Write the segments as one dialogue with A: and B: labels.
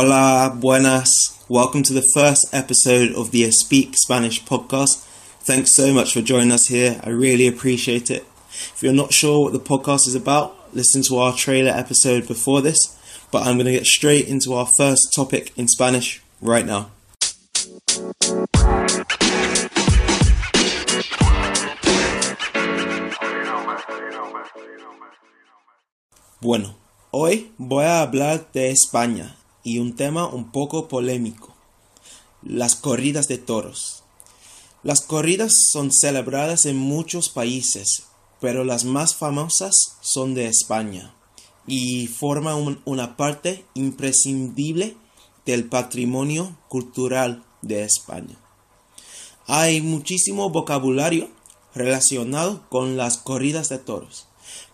A: Hola, buenas. Welcome to the first episode of the Speak Spanish podcast. Thanks so much for joining us here. I really appreciate it. If you're not sure what the podcast is about, listen to our trailer episode before this. But I'm going to get straight into our first topic in Spanish right now. Bueno, hoy voy a hablar de España y un tema un poco polémico, las corridas de toros. Las corridas son celebradas en muchos países, pero las más famosas son de España y forman una parte imprescindible del patrimonio cultural de España. Hay muchísimo vocabulario relacionado con las corridas de toros,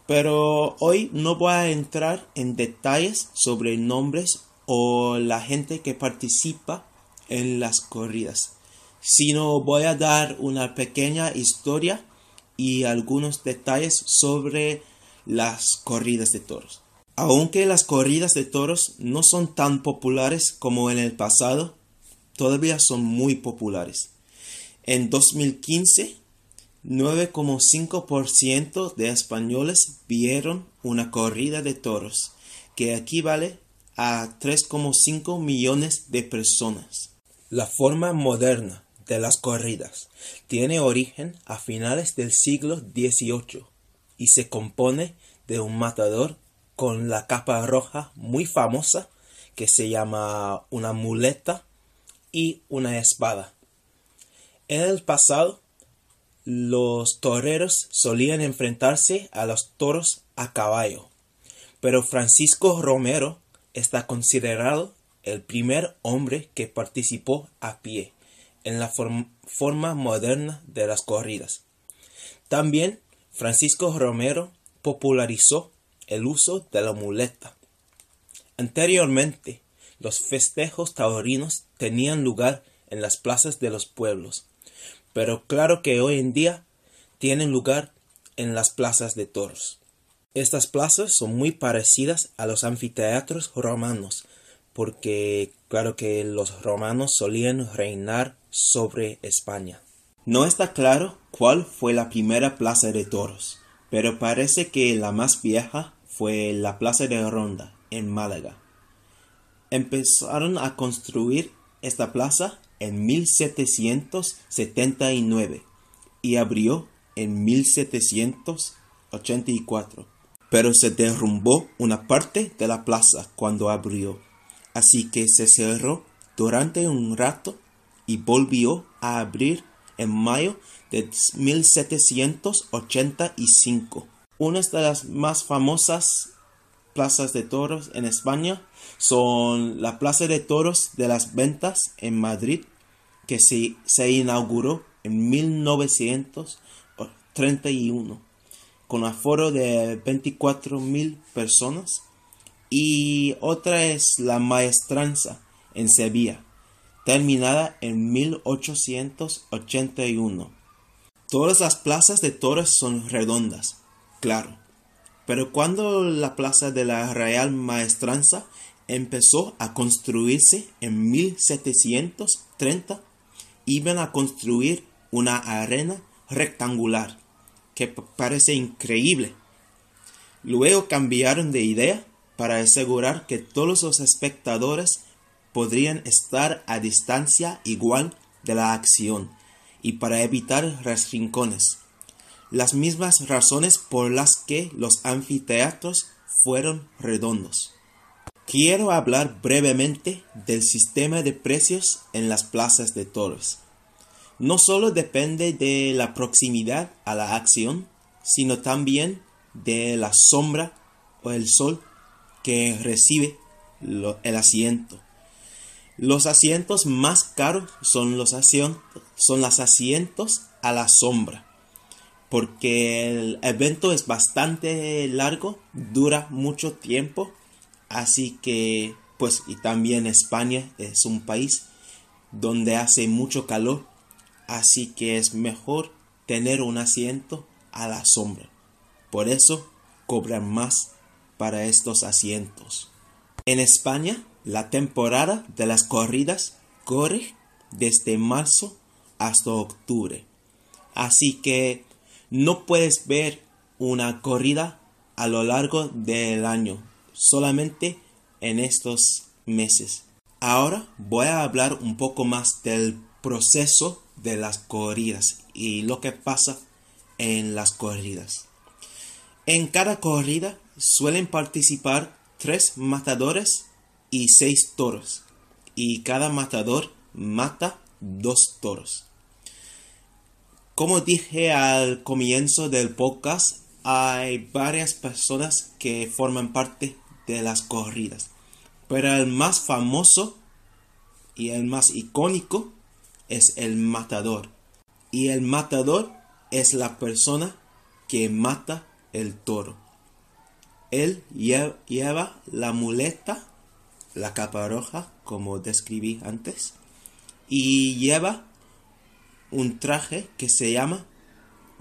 A: pero hoy no voy a entrar en detalles sobre nombres o la gente que participa en las corridas, sino voy a dar una pequeña historia y algunos detalles sobre las corridas de toros. Aunque las corridas de toros no son tan populares como en el pasado, todavía son muy populares. En 2015, 9,5% de españoles vieron una corrida de toros, que equivale a 3,5 millones de personas. La forma moderna de las corridas tiene origen a finales del siglo XVIII y se compone de un matador con la capa roja muy famosa que se llama una muleta y una espada. En el pasado, los toreros solían enfrentarse a los toros a caballo, pero Francisco Romero está considerado el primer hombre que participó a pie en la forma moderna de las corridas. También Francisco Romero popularizó el uso de la muleta. Anteriormente, los festejos taurinos tenían lugar en las plazas de los pueblos, pero claro que hoy en día tienen lugar en las plazas de toros. Estas plazas son muy parecidas a los anfiteatros romanos, porque claro que los romanos solían reinar sobre España. No está claro cuál fue la primera plaza de toros, pero parece que la más vieja fue la plaza de Ronda, en Málaga. Empezaron a construir esta plaza en 1779 y abrió en 1784 pero se derrumbó una parte de la plaza cuando abrió, así que se cerró durante un rato y volvió a abrir en mayo de 1785. Una de las más famosas plazas de toros en España son la Plaza de Toros de las Ventas en Madrid, que se, se inauguró en 1931 con aforo de 24.000 personas. Y otra es la Maestranza en Sevilla, terminada en 1881. Todas las plazas de toros son redondas, claro, pero cuando la plaza de la Real Maestranza empezó a construirse en 1730, iban a construir una arena rectangular que parece increíble. Luego cambiaron de idea para asegurar que todos los espectadores podrían estar a distancia igual de la acción y para evitar rincones. Las mismas razones por las que los anfiteatros fueron redondos. Quiero hablar brevemente del sistema de precios en las plazas de toros no solo depende de la proximidad a la acción, sino también de la sombra o el sol que recibe el asiento. Los asientos más caros son los asientos, son los asientos a la sombra, porque el evento es bastante largo, dura mucho tiempo, así que pues y también España es un país donde hace mucho calor así que es mejor tener un asiento a la sombra. Por eso cobran más para estos asientos. En España La temporada de las corridas corre desde marzo hasta octubre. Así que no puedes ver una corrida a lo largo del año, solamente en estos meses. Ahora voy a hablar un poco más del proceso de las corridas y lo que pasa en las corridas. En cada corrida suelen participar tres matadores y seis toros, y cada matador mata dos toros. Como dije al comienzo del podcast, hay varias personas que forman parte de las corridas, pero el más famoso y el más icónico es el matador. Y el matador es la persona que mata el toro. Él lleva la muleta, la capa roja, como describí antes, y lleva un traje que se llama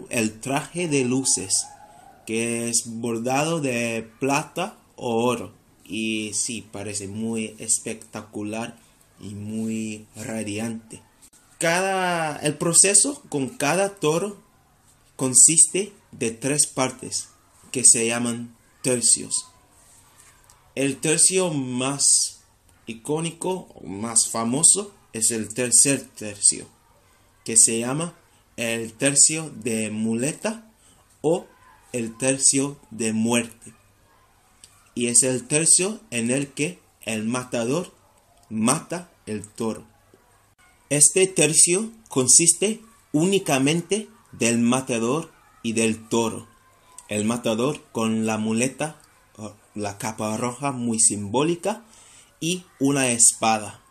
A: el traje de luces, que es bordado de plata o oro. Y sí, parece muy espectacular y muy radiante. Cada, el proceso con cada toro consiste de tres partes que se llaman tercios. El tercio más icónico, más famoso, es el tercer tercio, que se llama el tercio de muleta o el tercio de muerte. Y es el tercio en el que el matador mata el toro. Este tercio consiste únicamente del matador y del toro. El matador con la muleta, la capa roja muy simbólica y una espada.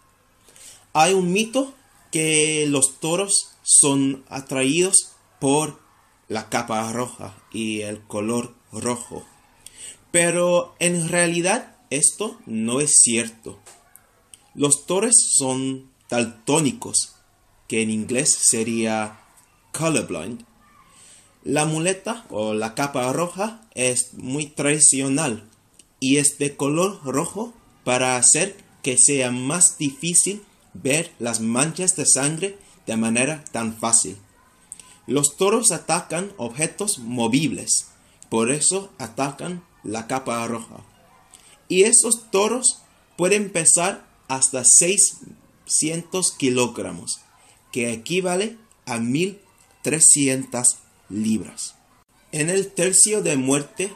A: Hay un mito que los toros son atraídos por la capa roja y el color rojo. Pero en realidad esto no es cierto. Los toros son daltónicos, que en inglés sería colorblind. La muleta o la capa roja es muy tradicional y es de color rojo para hacer que sea más difícil ver las manchas de sangre de manera tan fácil. Los toros atacan objetos movibles, por eso atacan la capa roja. Y esos toros pueden pesar hasta 600 kilogramos, que equivale a 1300 libras. En el tercio de muerte,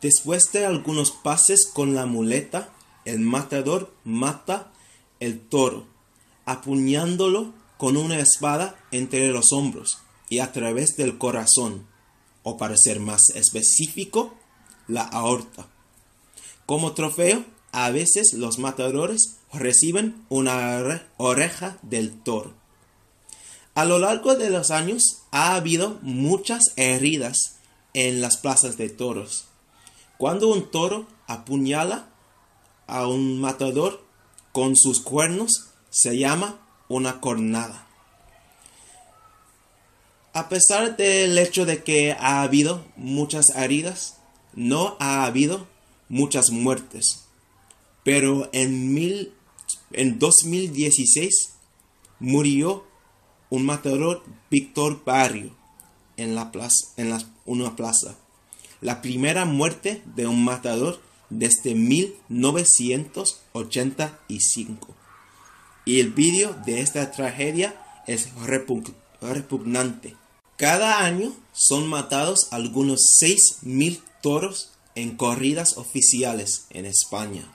A: después de algunos pases con la muleta, el matador mata el toro, apuñándolo con una espada entre los hombros y a través del corazón, o para ser más específico, la aorta. Como trofeo, a veces los matadores reciben una oreja del toro. A lo largo de los años ha habido muchas heridas en las plazas de toros. Cuando un toro apuñala a un matador con sus cuernos, se llama una cornada. A pesar del hecho de que ha habido muchas heridas, no ha habido muchas muertes. Pero en, mil, en 2016 murió un matador Víctor Barrio en, la plaza, en una plaza. La primera muerte de un matador desde 1985. Y el vídeo de esta tragedia es repugnante. Cada año son matados algunos 6.000 toros en corridas oficiales en España.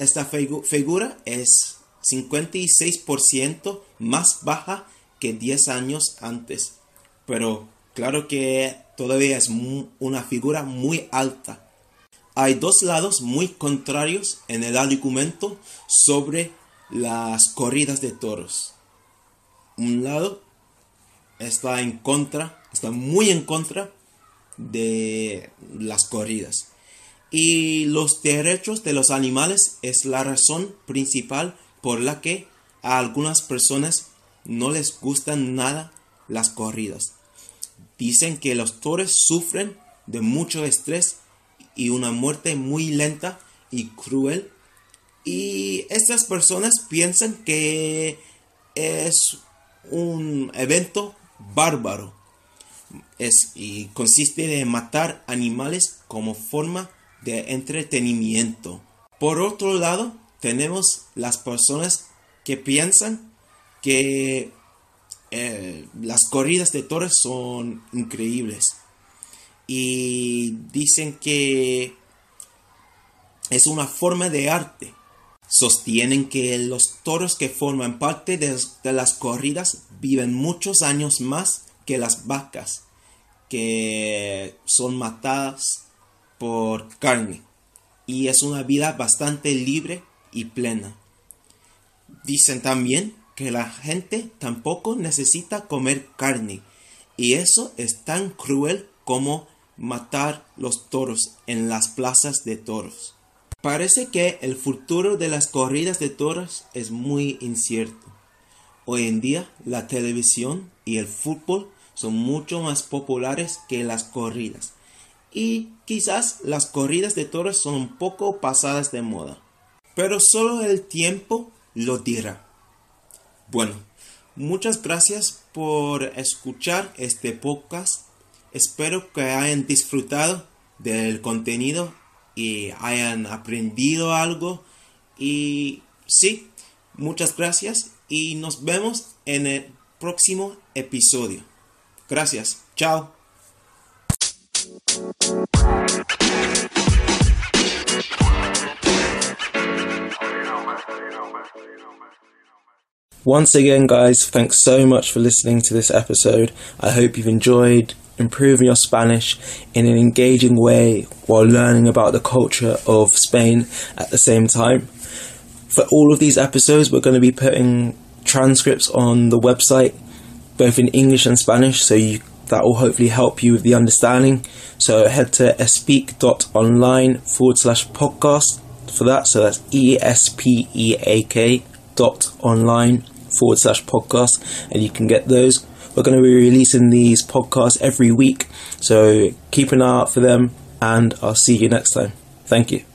A: Esta figura es 56% más baja que 10 años antes, pero claro que todavía es una figura muy alta. Hay dos lados muy contrarios en el argumento sobre las corridas de toros. Un lado está en contra, está muy en contra de las corridas y los derechos de los animales es la razón principal por la que a algunas personas no les gustan nada las corridas. Dicen que los toros sufren de mucho estrés y una muerte muy lenta y cruel Y estas personas piensan que es un evento bárbaro. Es, y consiste en matar animales como forma de entretenimiento. Por otro lado, tenemos las personas que piensan que eh, las corridas de toros son increíbles y dicen que es una forma de arte. Sostienen que los toros que forman parte de, de las corridas viven muchos años más que las vacas que son matadas por carne y es una vida bastante libre y plena. Dicen también que la gente tampoco necesita comer carne y eso es tan cruel como matar los toros en las plazas de toros. Parece que el futuro de las corridas de toros es muy incierto. Hoy en día la televisión y el fútbol son mucho más populares que las corridas y quizás las corridas de toros son un poco pasadas de moda. Pero solo el tiempo lo dirá. Bueno, muchas gracias por escuchar este podcast. Espero que hayan disfrutado del contenido y hayan aprendido algo. Y sí, muchas gracias y nos vemos en el próximo episodio. Gracias. Chao. Once again, guys, thanks so much for listening to this episode. I hope you've enjoyed improving your Spanish in an engaging way while learning about the culture of Spain at the same time. For all of these episodes, we're going to be putting transcripts on the website, both in English and Spanish, so you that will hopefully help you with the understanding. So head to espeak.online forward slash podcast for that. So that's E S P E A K dot online forward slash podcast, and you can get those. We're going to be releasing these podcasts every week, so keep an eye out for them, and I'll see you next time. Thank you.